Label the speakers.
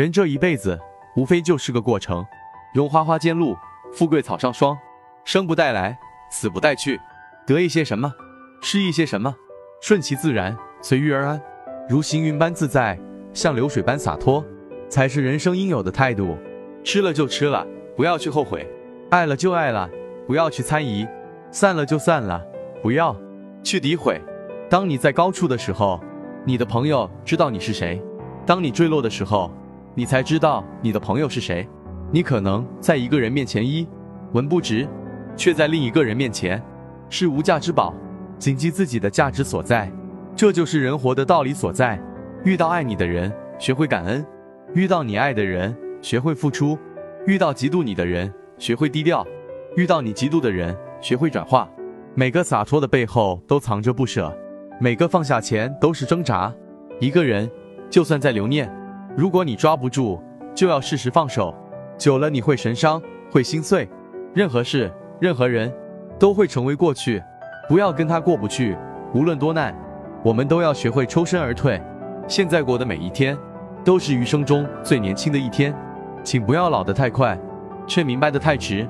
Speaker 1: 人这一辈子，无非就是个过程。荣华花间露，富贵草上霜。生不带来，死不带去。得一些什么，失一些什么，顺其自然，随遇而安。如行云般自在，像流水般洒脱，才是人生应有的态度。吃了就吃了，不要去后悔；爱了就爱了，不要去猜疑；散了就散了，不要去诋毁。当你在高处的时候，你的朋友知道你是谁；当你坠落的时候，你才知道你的朋友是谁。你可能在一个人面前一文不值，却在另一个人面前是无价之宝。谨记自己的价值所在，这就是人活的道理所在。遇到爱你的人，学会感恩；遇到你爱的人，学会付出；遇到嫉妒你的人，学会低调；遇到你嫉妒的人，学会转化。每个洒脱的背后都藏着不舍，每个放下前都是挣扎。一个人就算再留念，如果你抓不住，就要适时放手。久了你会神伤，会心碎。任何事，任何人，都会成为过去。不要跟他过不去。无论多难，我们都要学会抽身而退。现在过的每一天，都是余生中最年轻的一天。请不要老得太快，却明白得太迟。